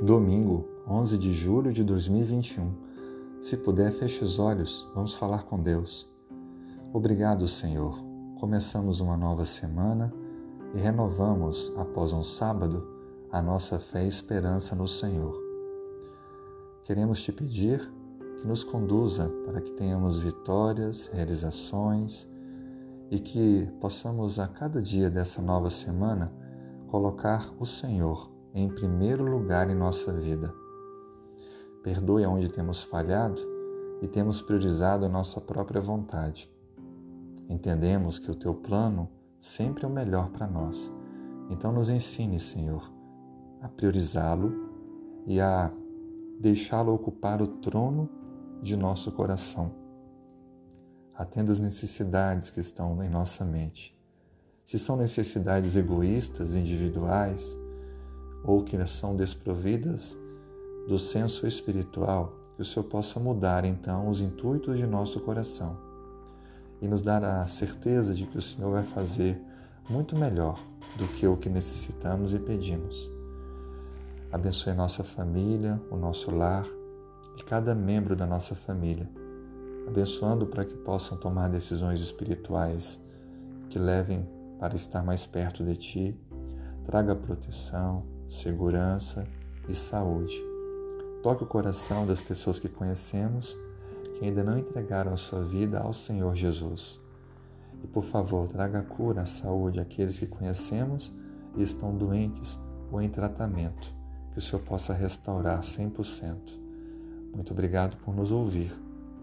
Domingo, 11 de julho de 2021. Se puder, feche os olhos, vamos falar com Deus. Obrigado, Senhor. Começamos uma nova semana e renovamos, após um sábado, a nossa fé e esperança no Senhor. Queremos te pedir que nos conduza para que tenhamos vitórias, realizações e que possamos a cada dia dessa nova semana colocar o Senhor em primeiro lugar em nossa vida. Perdoe onde temos falhado e temos priorizado a nossa própria vontade. Entendemos que o teu plano sempre é o melhor para nós. Então nos ensine, Senhor, a priorizá-lo e a deixá-lo ocupar o trono de nosso coração. Atenda as necessidades que estão em nossa mente. Se são necessidades egoístas, individuais, ou que são desprovidas do senso espiritual, que o Senhor possa mudar então os intuitos de nosso coração e nos dar a certeza de que o Senhor vai fazer muito melhor do que o que necessitamos e pedimos. Abençoe nossa família, o nosso lar e cada membro da nossa família, abençoando para que possam tomar decisões espirituais que levem para estar mais perto de Ti. Traga proteção, segurança e saúde. Toque o coração das pessoas que conhecemos que ainda não entregaram sua vida ao Senhor Jesus. E por favor, traga a cura, a saúde àqueles que conhecemos e estão doentes ou em tratamento, que o Senhor possa restaurar 100%. Muito obrigado por nos ouvir.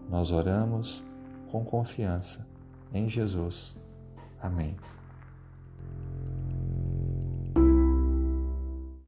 Nós oramos com confiança em Jesus. Amém.